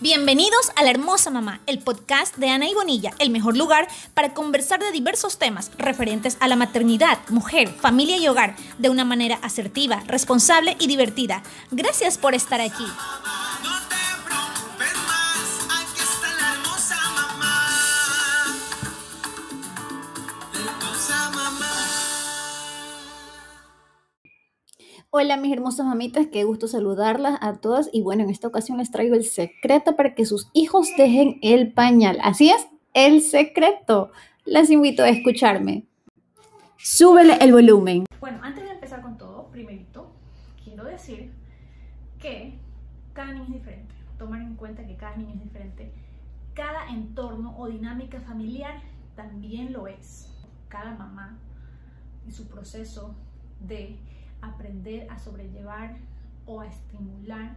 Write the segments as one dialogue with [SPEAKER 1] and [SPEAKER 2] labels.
[SPEAKER 1] Bienvenidos a La Hermosa Mamá, el podcast de Ana y Bonilla, el mejor lugar para conversar de diversos temas referentes a la maternidad, mujer, familia y hogar de una manera asertiva, responsable y divertida. Gracias por estar aquí. Hola mis hermosas mamitas, qué gusto saludarlas a todas y bueno, en esta ocasión les traigo el secreto para que sus hijos dejen el pañal. Así es, el secreto. Las invito a escucharme. Súbele el volumen. Bueno, antes de empezar con todo, primerito, quiero decir que cada niño es diferente. Tomar en cuenta que cada niño es diferente. Cada entorno o dinámica familiar también lo es. Cada mamá y su proceso de aprender a sobrellevar o a estimular,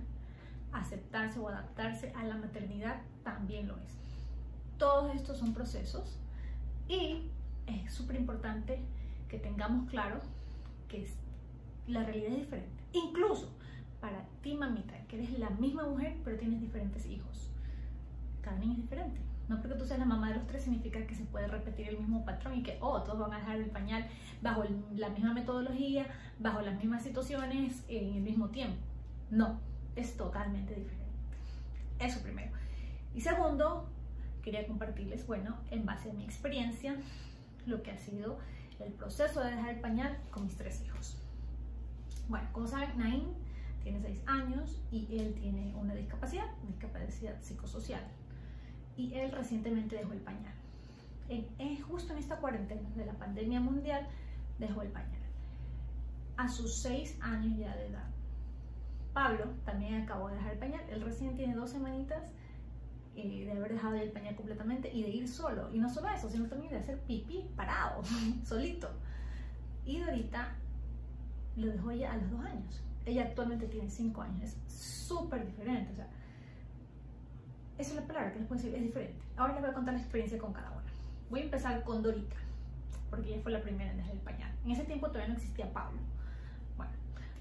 [SPEAKER 1] aceptarse o adaptarse a la maternidad también lo es. Todos estos son procesos y es súper importante que tengamos claro que la realidad es diferente. Incluso para ti, mamita, que eres la misma mujer, pero tienes diferentes hijos. Cada niño es diferente. No porque tú seas la mamá de los tres significa que se puede repetir el mismo patrón y que, oh, todos van a dejar el pañal bajo la misma metodología, bajo las mismas situaciones, en el mismo tiempo. No, es totalmente diferente. Eso primero. Y segundo, quería compartirles, bueno, en base a mi experiencia, lo que ha sido el proceso de dejar el pañal con mis tres hijos. Bueno, como saben, Naim tiene seis años y él tiene una discapacidad, discapacidad psicosocial y él recientemente dejó el pañal. En, justo en esta cuarentena de la pandemia mundial, dejó el pañal. A sus seis años ya de edad. Pablo también acabó de dejar el pañal. Él recién tiene dos semanitas eh, de haber dejado el pañal completamente y de ir solo. Y no solo eso, sino también de hacer pipí parado, solito. Y Dorita lo dejó ella a los dos años. Ella actualmente tiene cinco años. Es súper diferente. O sea, esa es la palabra que les puedo decir, es diferente. Ahora les voy a contar la experiencia con cada una. Voy a empezar con Dorita, porque ella fue la primera en el pañal. En ese tiempo todavía no existía Pablo. Bueno,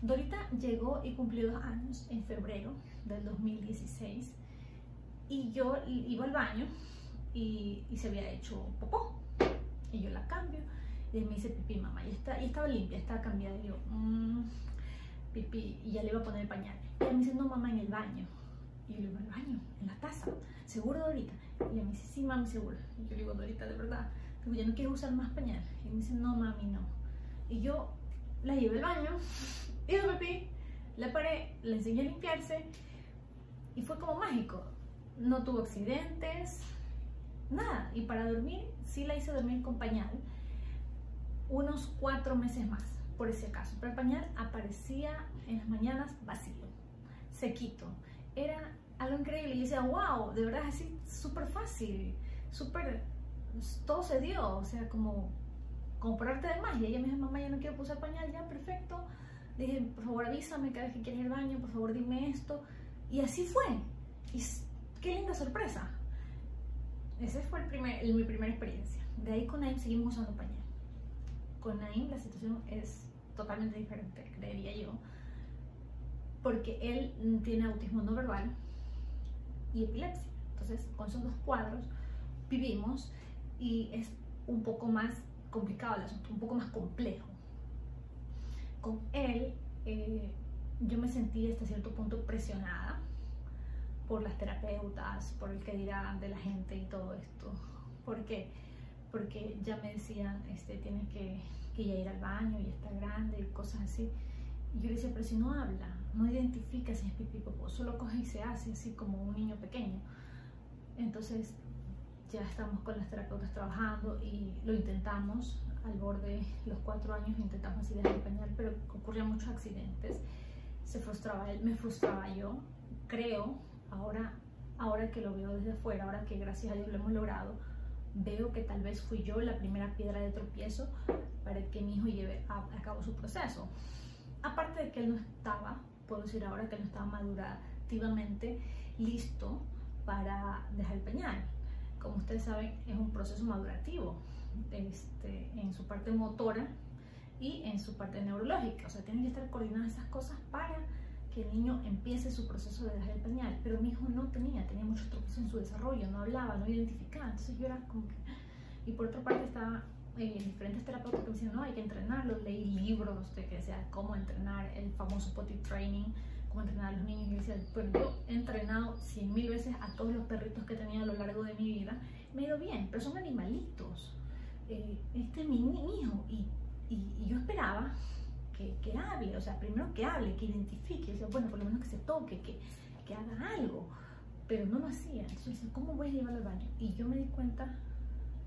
[SPEAKER 1] Dorita llegó y cumplió dos años en febrero del 2016 y yo iba al baño y, se había hecho popó y yo la cambio y me dice pipí mamá y, está, y estaba limpia, estaba cambiada y yo mmm, pipí y ya le iba a poner el pañal y me dice no mamá en el baño y yo le digo, al baño, en la taza. ¿Seguro, Dorita? Y ella me dice, sí, mami, seguro. Y yo le digo, Dorita, de verdad. Ya no quiero usar más pañal. Y me dice, no, mami, no. Y yo la llevé al baño, hizo pipí, la paré, le enseñé a limpiarse y fue como mágico. No tuvo accidentes, nada. Y para dormir, sí la hice dormir con pañal unos cuatro meses más, por ese caso. Pero el pañal aparecía en las mañanas vacío, sequito era algo increíble. Y yo decía, wow, de verdad es así súper fácil, súper, todo se dio, o sea, como, como por arte de magia. Ella me dijo, mamá, ya no quiero usar pañal, ya, perfecto. Dije, por favor avísame cada vez que quieres ir al baño, por favor dime esto. Y así fue. Y qué linda sorpresa. Esa fue el primer, mi primera experiencia. De ahí con Naim seguimos usando pañal. Con Naim la situación es totalmente diferente, creería yo porque él tiene autismo no verbal y epilepsia. Entonces, con esos dos cuadros vivimos y es un poco más complicado el asunto, un poco más complejo. Con él, eh, yo me sentí hasta cierto punto presionada por las terapeutas, por el que dirán de la gente y todo esto. ¿Por qué? Porque ya me decían, este, tienes que, que ir al baño y está grande y cosas así. Y yo le decía, pero si no habla, no identifica si es pipí popó, solo coge y se hace así como un niño pequeño. Entonces ya estamos con las terapeutas trabajando y lo intentamos al borde de los cuatro años, intentamos así dejar el pañal, pero ocurrían muchos accidentes. Se frustraba él, me frustraba yo. Creo, ahora, ahora que lo veo desde afuera, ahora que gracias a Dios lo hemos logrado, veo que tal vez fui yo la primera piedra de tropiezo para que mi hijo lleve a cabo su proceso. Aparte de que él no estaba puedo decir ahora que no estaba madurativamente listo para dejar el pañal. Como ustedes saben, es un proceso madurativo este, en su parte motora y en su parte neurológica. O sea, tienen que estar coordinadas esas cosas para que el niño empiece su proceso de dejar el pañal, pero mi hijo no tenía, tenía muchos tropiezos en su desarrollo, no hablaba, no identificaba, entonces yo era como que... Y por otra parte estaba eh, diferentes terapeutas que me decían, no, hay que entrenarlo, leí libros de que decía cómo entrenar, el famoso potty training, cómo entrenar a los niños, y decía, pues yo he entrenado cien mil veces a todos los perritos que he tenido a lo largo de mi vida, me ha ido bien, pero son animalitos, eh, este es mi, mi hijo, y, y, y yo esperaba que, que, hable, o sea, primero que hable, que identifique, o sea, bueno, por lo menos que se toque, que, que haga algo, pero no lo hacía. Entonces, ¿cómo voy a llevarlo al baño? Y yo me di cuenta,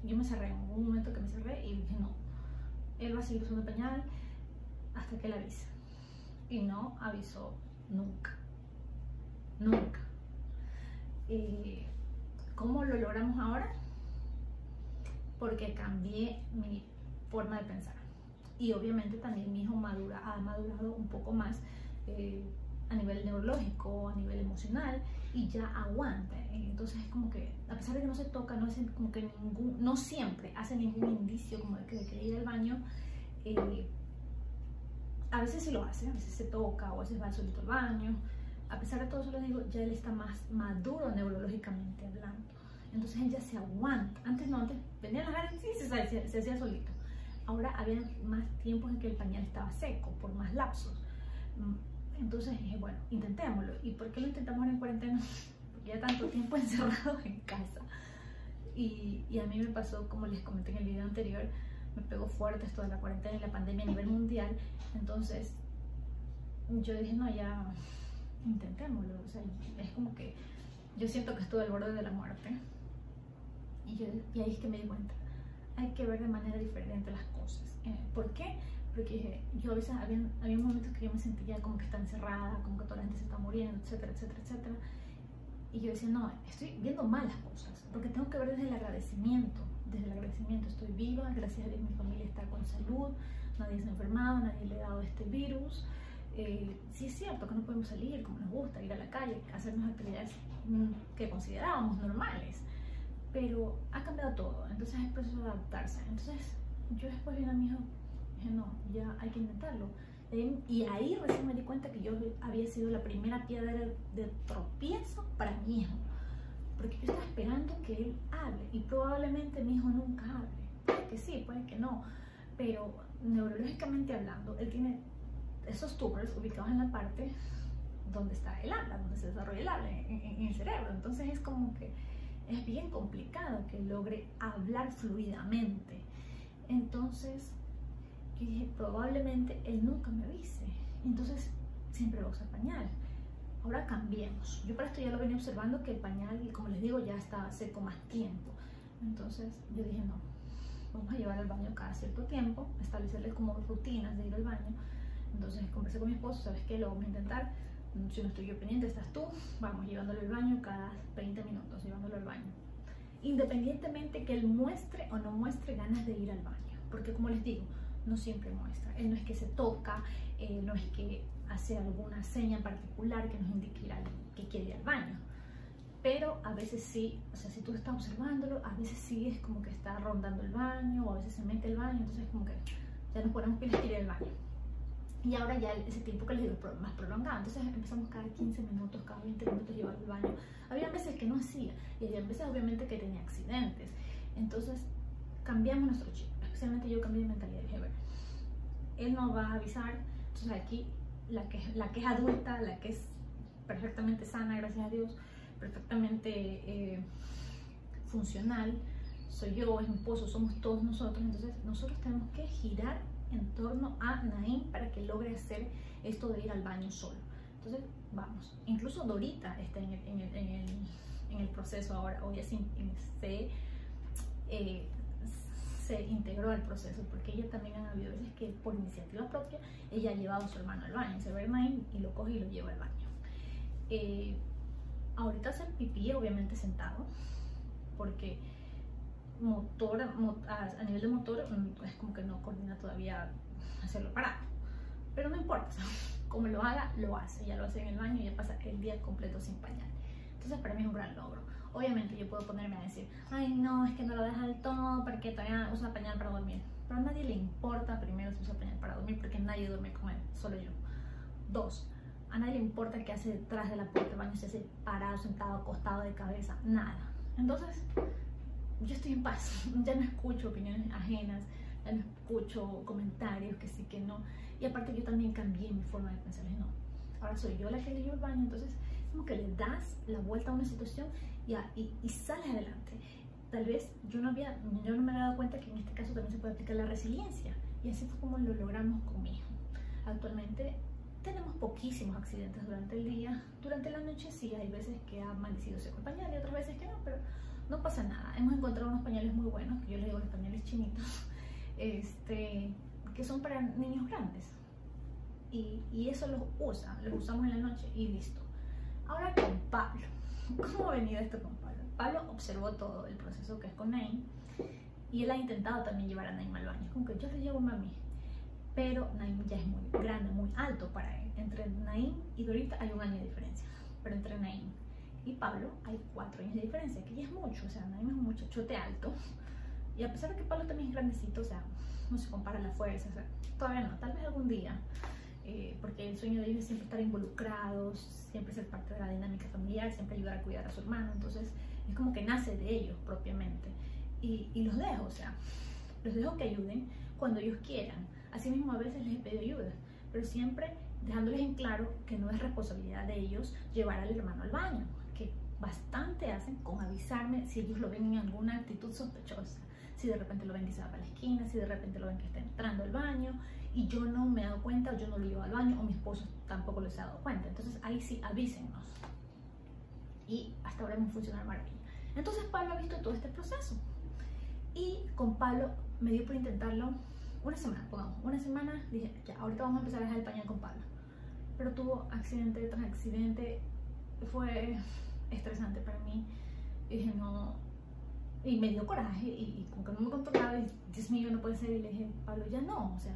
[SPEAKER 1] yo me cerré, en un momento que me cerré y dije, no, él va a seguir usando pañal hasta que él avise. Y no avisó nunca, nunca. Eh, ¿Cómo lo logramos ahora? Porque cambié mi forma de pensar y obviamente también mi hijo madura, ha madurado un poco más eh, a nivel neurológico, a nivel emocional y ya aguanta. Entonces es como que, a pesar de que no se toca, no hace como que ningún, no siempre hace ningún indicio como de que, de ir al baño, eh, a veces sí lo hace, a veces se toca o a veces va solito al baño. A pesar de todo eso les digo, ya él está más maduro neurológicamente hablando. Entonces él ya se aguanta. Antes no, antes venía a la y se, se, se hacía solito ahora había más tiempos en que el pañal estaba seco, por más lapsos. Entonces dije, bueno, intentémoslo. ¿Y por qué lo intentamos en cuarentena? Porque ya tanto tiempo encerrado en casa. Y, y, a mí me pasó, como les comenté en el video anterior, me pegó fuerte esto de la cuarentena y la pandemia a nivel mundial. Entonces yo dije, no, ya intentémoslo. O sea, es como que yo siento que estuve al borde de la muerte. Y, yo, y ahí es que me di cuenta hay que ver de manera diferente las cosas. Eh, ¿Por qué? Porque yo a veces había, había momentos que yo me sentía como que está encerrada, como que toda la gente se está muriendo, etcétera, etcétera, etcétera. Y yo decía, no, estoy viendo mal las cosas, porque tengo que ver desde el agradecimiento. Desde el agradecimiento estoy viva, gracias a Dios mi familia está con salud, nadie se ha enfermado, nadie le ha dado este virus. Eh, sí es cierto que no podemos salir como nos gusta, ir a la calle, hacernos actividades mm, que considerábamos normales, pero ha cambiado todo, entonces es el proceso de adaptarse. Entonces yo después vi a mi hijo, dije, no, ya hay que intentarlo. Y ahí recién me di cuenta que yo había sido la primera piedra de tropiezo para mi hijo. Porque yo estaba esperando que él hable y probablemente mi hijo nunca hable. Puede que sí, puede que no. Pero neurológicamente hablando, él tiene esos tumores ubicados en la parte donde está el habla, donde se desarrolla el habla, en, en el cerebro. Entonces es como que es bien complicado que logre hablar fluidamente. Entonces, yo dije, probablemente él nunca me avise. Entonces, siempre va a usar pañal. Ahora cambiemos. Yo para esto ya lo venía observando que el pañal, como les digo, ya estaba seco más tiempo. Entonces, yo dije, no, vamos a llevar al baño cada cierto tiempo, establecerle como rutinas de ir al baño. Entonces, conversé con mi esposo, ¿sabes qué? Lo vamos a intentar si no estoy yo pendiente, estás tú, vamos llevándolo al baño cada 20 minutos, llevándolo al baño. Independientemente que él muestre o no muestre ganas de ir al baño, porque como les digo, no siempre muestra. Él no es que se toca, eh, no es que hace alguna seña en particular que nos indique que quiere ir al baño. Pero a veces sí, o sea, si tú estás observándolo, a veces sí es como que está rondando el baño o a veces se mete el baño, entonces es como que ya nos ponemos pilas quiere ir al baño. Y ahora ya ese tiempo que les digo más prolongado. Entonces empezamos cada 15 minutos, cada 20 minutos llevarlo al baño. Había veces que no hacía y había veces obviamente que tenía accidentes. Entonces cambiamos nuestro chip. Especialmente yo cambié de mentalidad. Dije, ver, él no va a avisar. Entonces aquí la que, la que es adulta, la que es perfectamente sana, gracias a Dios, perfectamente eh, funcional, soy yo, es mi esposo, somos todos nosotros. Entonces nosotros tenemos que girar en torno a Naim para que logre hacer esto de ir al baño solo. Entonces, vamos, incluso Dorita está en el, en el, en el, en el proceso ahora, o ya se, se, eh, se, integró al proceso, porque ella también ha habido veces que por iniciativa propia, ella ha llevado a su hermano al baño, se ve Naim y lo coge y lo lleva al baño. Eh, ahorita hace pipí, obviamente sentado, porque motor, a, nivel de motor, mm, es como que no coordina todavía hacerlo parado. Pero no importa, como lo haga, lo hace. Ya lo hace en el baño y ya pasa el día completo sin pañal. Entonces para mí es un gran logro. Obviamente yo puedo ponerme a decir, ay no, es que no lo deja del todo porque todavía usa pañal para dormir. Pero a nadie le importa primero si usa pañal para dormir porque nadie duerme con él, solo yo. Dos, A nadie le importa qué hace detrás de la puerta del baño, si hace parado, sentado, acostado, de cabeza, nada. Entonces, yo estoy en paz, ya no escucho opiniones ajenas, ya no escucho comentarios que sí, que no. Y aparte yo también cambié mi forma de pensar, no, ahora soy yo la que llevo el baño, entonces como que le das la vuelta a una situación y, y, sales adelante. Tal vez yo no, había, yo no me había dado cuenta que en este caso también se puede aplicar la resiliencia. Y así fue como lo logramos con mi hijo. Actualmente tenemos poquísimos accidentes durante el día. Durante la noche sí, hay veces que ha amanecido seco el pañal y otras veces que no, pero no pasa nada. Hemos encontrado unos pañales muy buenos, que yo les digo los pañales chinitos, este, que son para niños grandes. Y, y eso los usa, los usamos en la noche y listo. Ahora con Pablo. ¿Cómo ha venido esto con Pablo? Pablo observó todo el proceso que es con Naim y él ha intentado también llevar a Naim al baño. Es como que yo le llevo mami, pero Naim ya es muy grande, muy alto para él. Entre Naim y Dorita hay un año de diferencia, pero entre Naim y Pablo hay cuatro años de diferencia, que ya es mucho, o sea, Naim es un muchachote alto. Y a pesar de que Pablo también es grandecito, o sea, no se compara la fuerza, o sea, todavía no, tal vez algún día. Eh, porque el sueño de ellos es siempre estar involucrados, siempre ser parte de la dinámica familiar, siempre ayudar a cuidar a su hermano, entonces es como que nace de ellos propiamente. Y, y los dejo, o sea, los dejo que ayuden cuando ellos quieran. Asimismo, a veces les he pedido ayuda, pero siempre dejándoles en claro que no es responsabilidad de ellos llevar al hermano al baño, que bastante hacen con avisarme si ellos lo ven en alguna actitud sospechosa, si de repente lo ven que se va para la esquina, si de repente lo ven que está entrando al baño y yo no me he dado cuenta, o yo no lo llevo al baño, o mi esposo tampoco les ha dado cuenta. Entonces ahí sí, avísennos. Y hasta ahora hemos funcionado maravilla. Entonces Pablo ha visto todo este proceso. Y con Pablo me dio por intentarlo una semana, pongamos, una semana, dije, ya, ahorita vamos a empezar a dejar el pañal con Pablo. Pero tuvo accidente tras accidente, fue estresante para mí. Y dije, no, y me dio coraje y, como que no me controlaba, y Dios mío, no puede ser. Y le dije, Pablo, ya no, o sea,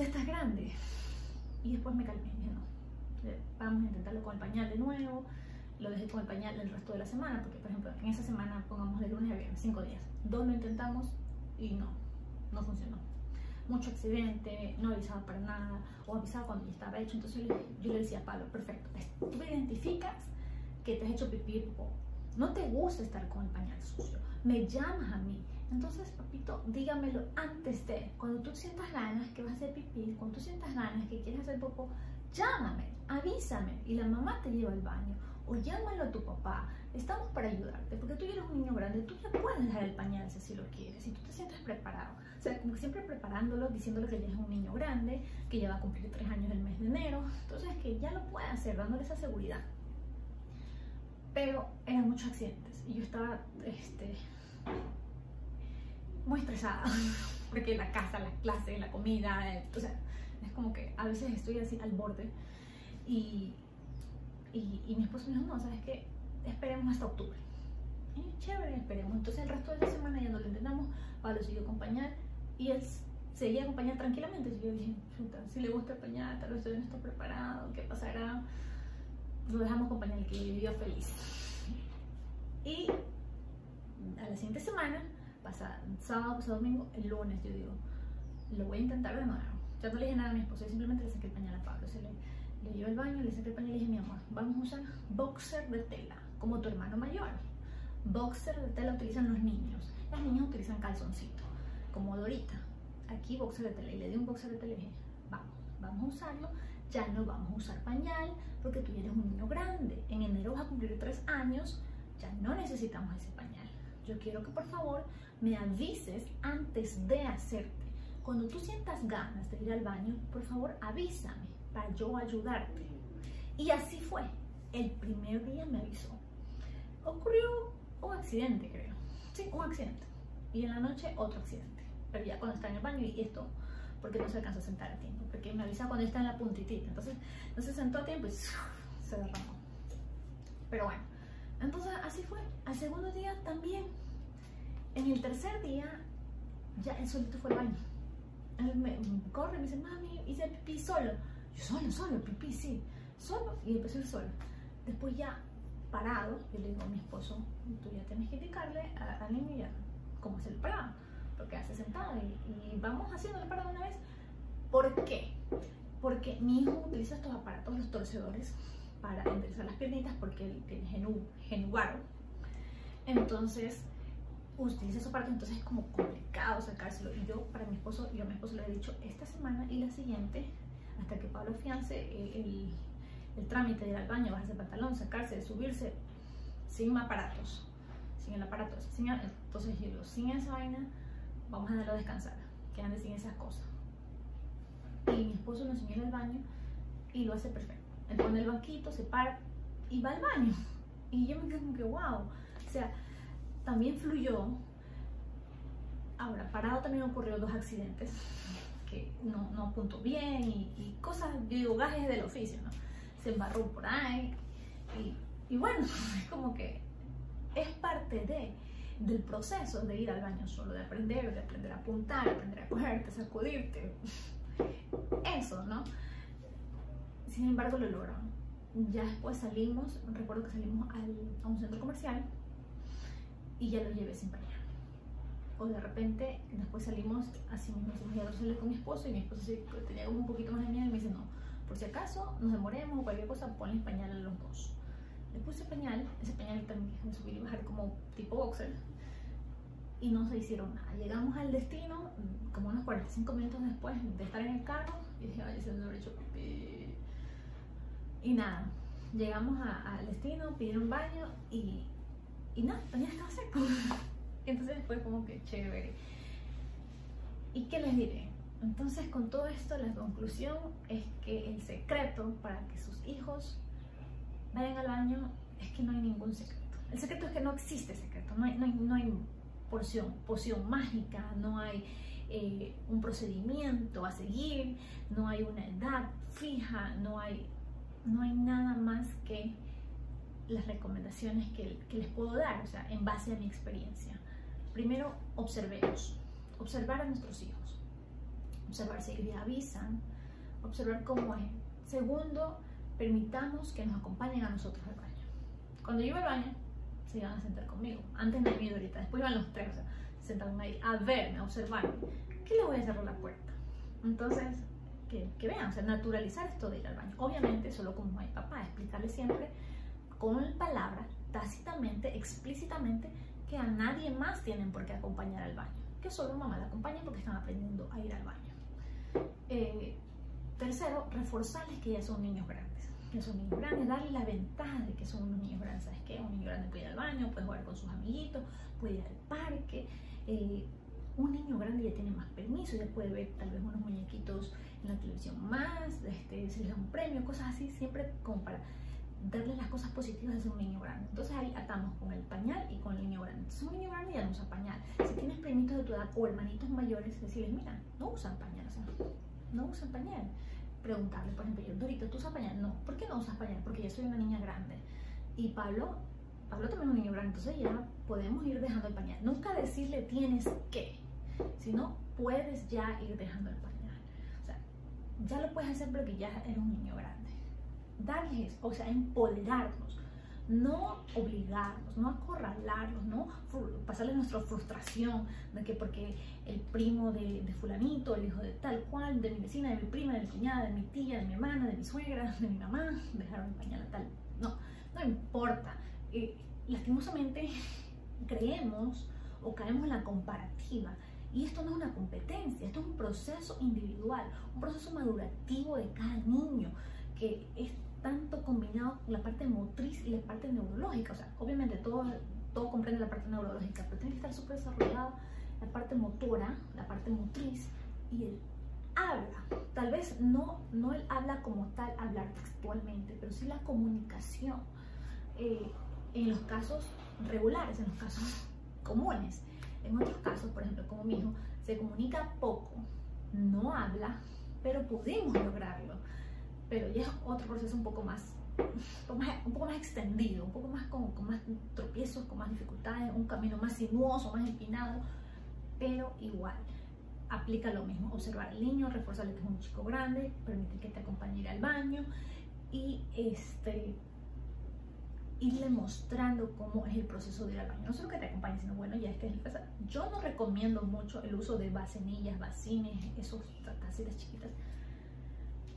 [SPEAKER 1] ya estás grande. Y después me calmé, dije, no, vamos a intentarlo con el pañal de nuevo. Lo dejé con el pañal el resto de la semana, porque por ejemplo, en esa semana, pongamos de lunes a viernes, cinco días. Dos lo intentamos y no, no funcionó. Mucho accidente, no avisaba para nada, o avisaba cuando ya estaba hecho. Entonces yo le, decía Pablo, perfecto, tú identificas que te has hecho pipí, no te gusta estar con el pañal sucio, me llamas a mí. Entonces, papito, dígamelo antes de, cuando tú sientas ganas que vas a hacer pipí, cuando tú sientas ganas que quieres hacer popó, llámame, avísame y la mamá te lleva al baño o llámalo a tu papá. Estamos para ayudarte, porque tú eres un niño grande, tú ya puedes dejar el pañal si así lo quieres, si tú te sientes preparado. O sea, como siempre preparándolo, diciéndole que ya es un niño grande, que ya va a cumplir tres años el mes de enero, entonces que ya lo puede hacer, dándole esa seguridad. Pero eran muchos accidentes y yo estaba este, muy estresada, porque la casa, la clase, la comida, o sea, es como que a veces estoy así al borde y, y, y mi esposo me dijo, no, ¿sabes qué? Esperemos hasta octubre. Y chévere, esperemos. Entonces el resto de la semana ya no lo intentamos, Pablo siguió acompañar y él seguía acompañar tranquilamente. Y yo dije, si le gusta acompañar, tal vez todavía no está preparado, ¿qué pasará? Lo dejamos acompañar, que vivió feliz. Y a la siguiente semana, pasa sábado, pasado domingo, el lunes yo digo, lo voy a intentar de nuevo. Ya no le dije nada a mi esposo, simplemente le saqué el pañal a Pablo. Le, le llevé al baño, le saqué el pañal y le dije, mi amor, vamos a usar boxer de tela, como tu hermano mayor. Boxer de tela utilizan los niños. Las niñas utilizan calzoncito, como Dorita. Aquí boxer de tela. Y le di un boxer de tela y dije, vamos, vamos a usarlo. Ya no vamos a usar pañal porque tú eres un niño grande. En enero vas a cumplir tres años, ya no necesitamos ese pañal. Yo quiero que por favor me avises antes de hacerte. Cuando tú sientas ganas de ir al baño, por favor avísame para yo ayudarte. Y así fue. El primer día me avisó. Ocurrió un accidente, creo. Sí, un accidente. Y en la noche otro accidente. Pero ya cuando está en el baño y esto, porque no se alcanzó a sentar a tiempo. Porque me avisa cuando está en la puntitita. Entonces no se sentó a tiempo y se derramó. Pero bueno, entonces así fue. Al segundo día también. En el tercer día, ya el solito fue al baño. Él me corre y me dice, mami, hice pipí solo. Yo solo, solo, pipí, sí. Solo. Y empezó el solo. Después ya parado, yo le digo a mi esposo, tú ya tienes que indicarle al niño ya cómo hacer el parado. Porque hace sentado y, y vamos haciendo el parado una vez. ¿Por qué? porque mi hijo utiliza estos aparatos, los torcedores, para enderezar las piernitas porque tiene genu, genuaro. Entonces, utiliza esos aparatos, entonces es como complicado sacárselo. Y yo, para mi esposo, yo a mi esposo le he dicho esta semana y la siguiente, hasta que Pablo fiance, el, el, trámite de ir al baño, bajarse el pantalón, sacarse, subirse, sin aparatos, sin el aparato. Sin, entonces yo sin esa vaina, vamos a dejarlo descansar, que sin esas cosas. Y mi esposo lo enseñó en el baño y lo hace perfecto. Él pone el banquito, se para y va al baño. Y yo me quedo como que, wow. O sea, también fluyó. Ahora, parado también ocurrió dos accidentes que no, no apuntó bien y, cosas, yo digo, del oficio, ¿no? Se embarró por ahí y, y bueno, es como que es parte de, del proceso de ir al baño solo, de aprender, de aprender a apuntar, aprender a cogerte, sacudirte, eso, ¿no? Sin embargo, lo lograron. Ya después salimos, recuerdo que salimos al, a un centro comercial y ya lo llevé sin pañal. O de repente, después salimos así mismo, ya lo salí con mi esposo y mi esposo sí, tenía como un poquito más de miedo y me dice, no, por si acaso nos demoremos o cualquier cosa, ponle pañal a los dos. Le puse pañal, ese pañal también me subí y bajar como tipo boxer y no se hicieron nada. Llegamos al destino, como unos 45 minutos después de estar en el carro, y dije, ay, se me hecho pipí. Y nada, llegamos al destino, pidieron baño y, y nada, baño estaba seco. Entonces fue como que chévere. ¿Y qué les diré? Entonces con todo esto la conclusión es que el secreto para que sus hijos vayan al baño es que no hay ningún secreto. El secreto es que no existe secreto, no hay, no hay, no hay porción, poción mágica, no hay eh, un procedimiento a seguir, no hay una edad fija, no hay, no hay nada más que las recomendaciones que, les puedo dar, o sea, en base a mi experiencia. Primero, observemos, observar a nuestros hijos, observar si ellos avisan, observar cómo es. Segundo, permitamos que nos acompañen a nosotros al baño. Cuando yo al baño, se iban a sentar conmigo. Antes de mí ahorita, después iban los tres, o sea, se sentaron ahí a verme, a observarme. ¿Qué le voy a cerrar la puerta? Entonces, que, vean, o sea, naturalizar esto de ir al baño. Obviamente, solo como hay papá, explicarle siempre con palabras, tácitamente, explícitamente, que a nadie más tienen por qué acompañar al baño. Que solo mamá la acompaña porque están aprendiendo a ir al baño. Eh, tercero, reforzarles que ya son niños grandes que son niños grandes, darle la ventaja de que son unos niños grandes. ¿Sabes qué? Un niño grande puede ir al baño, puede jugar con sus amiguitos, puede ir al parque. Eh, un niño grande ya tiene más permiso, ya puede ver tal vez unos muñequitos en la televisión más, este, se les da un premio, cosas así, siempre como para darle las cosas positivas ser un niño grande. Entonces ahí atamos con el pañal y con el niño grande. Entonces un niño grande ya no usa pañal. Si tienes primitos de tu edad o hermanitos mayores, decirles, mira, no usan pañal, o sea, no usan pañal preguntarle, por ejemplo, yo, Dorito, ¿tú usas pañal? No, ¿por qué no usas pañal? Porque yo soy una niña grande. Y Pablo, Pablo también es un niño grande, entonces ya podemos ir dejando el pañal. Nunca decirle tienes que, sino puedes ya ir dejando el pañal. O sea, ya lo puedes hacer porque ya eres un niño grande. Darles, o sea, empoderarnos no obligarlos, no acorralarlos, no pasarles nuestra frustración de que porque el primo de, fulanito, el hijo de tal cual, de mi vecina, de mi prima, de mi cuñada, de mi tía, de mi hermana, de mi suegra, de mi mamá, dejaron el pañal a tal. No, no importa. Eh, lastimosamente creemos o caemos en la comparativa. Y esto no es una competencia, esto es un proceso individual, un proceso madurativo de cada niño que es tanto combinado con la parte motriz y la parte neurológica. O sea, obviamente todo, todo comprende la parte neurológica, pero tiene que estar súper desarrollada la parte motora, la parte motriz y el habla. Tal vez no, no él habla como tal, hablar textualmente, pero sí la comunicación. Eh, en los casos regulares, en los casos comunes. En otros casos, por ejemplo, como mi hijo, se comunica poco, no habla, pero podemos lograrlo pero ya es otro proceso un poco más, un poco más extendido, un poco más con, con, más tropiezos, con más dificultades, un camino más sinuoso, más empinado, pero igual. Aplica lo mismo, observar al niño, reforzarle que es un chico grande, permitir que te acompañe al baño y este, irle mostrando cómo es el proceso de ir al baño. No solo que te acompañe, sino bueno, ya es que es Yo no recomiendo mucho el uso de vasenillas, vacines, esos tacitas chiquitas,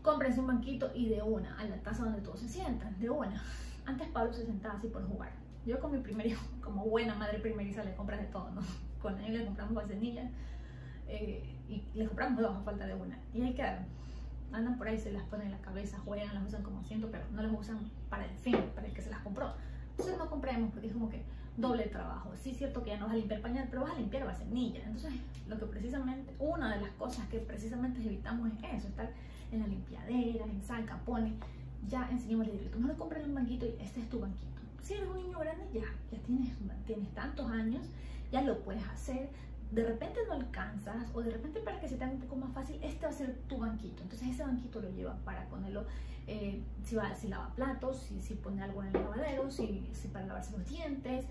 [SPEAKER 1] cómprense un banquito y de una, a la taza donde todos se sientan, de una. Antes Pablo se sentaba así por jugar. Yo con mi primer hijo, como buena madre primeriza, le compras de todo, ¿no? Con él le compramos vasenilla eh, y le compramos dos a falta de una. Y ahí quedaron. Andan por ahí, se las ponen en la cabeza, juegan, las usan como asiento, pero no las usan para el fin, para el que se las compró. Entonces no compremos porque es como que doble trabajo. Sí es cierto que ya no vas a limpiar pañal, pero vas a limpiar vasenilla. Entonces, lo que precisamente, una de las cosas que precisamente evitamos es eso, estar en la limpiadera, en sal, capone. Ya enseñamos el directo. Le compres un banquito y este es tu banquito. Si eres un niño grande, ya, ya tienes, tienes tantos años, ya lo puedes hacer. De repente no alcanzas, o de repente para que se te haga un poco más fácil, este va a ser tu banquito. Entonces, ese banquito lo lleva para ponerlo eh, si, va, si lava platos, si, si pone algo en el lavadero, si, si para lavarse los dientes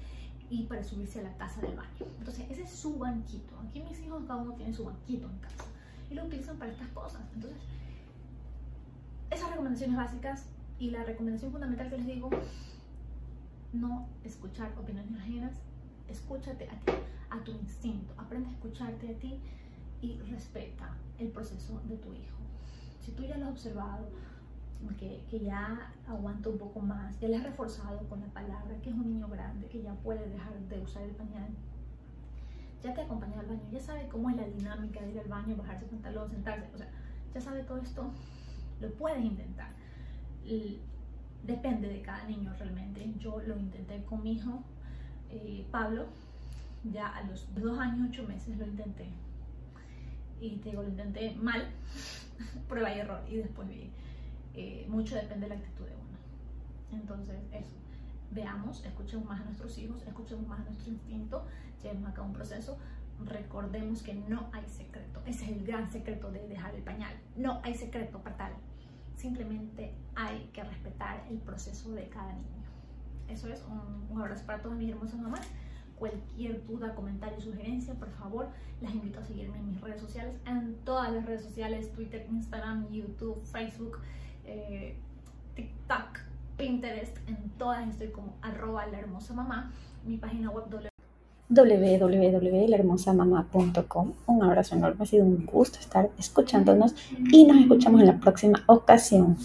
[SPEAKER 1] y para subirse a la taza del baño. Entonces, ese es su banquito. Aquí mis hijos, cada uno tiene su banquito en casa y lo utilizan para estas cosas. Entonces, esas recomendaciones básicas y la recomendación fundamental que les digo, no escuchar opiniones ajenas, escúchate a ti, a tu instinto, aprende a escucharte a ti y respeta el proceso de tu hijo. Si tú ya lo has observado, que, que, ya aguanta un poco más, ya le has reforzado con la palabra, que es un niño grande, que ya puede dejar de usar el pañal, ya te acompaña al baño, ya sabe cómo es la dinámica de ir al baño, bajarse pantalón, sentarse, o sea, ya sabe todo esto, lo puedes intentar. Depende de cada niño realmente. Yo lo intenté con mi hijo eh, Pablo, ya a los dos años, ocho meses lo intenté. Y te digo, lo intenté mal, prueba y error, y después vi eh, mucho depende de la actitud de uno. Entonces, eso. Veamos, escuchemos más a nuestros hijos, escuchemos más a nuestro instinto, llevemos a cabo un proceso. Recordemos que no hay secreto. Ese es el gran secreto de dejar el pañal. No hay secreto para tal. Simplemente hay que respetar el proceso de cada niño. Eso es un, abrazo para todas mis hermosas mamás cualquier duda, comentario, sugerencia, por favor, las invito a seguirme en mis redes sociales, en todas las redes sociales, Twitter, Instagram, YouTube, Facebook, eh, TikTok, Pinterest, en todas estoy como arroba la hermosa mamá, mi página web
[SPEAKER 2] www.lahermosamamá.com. Un abrazo enorme, ha sido un gusto estar escuchándonos y nos escuchamos en la próxima ocasión.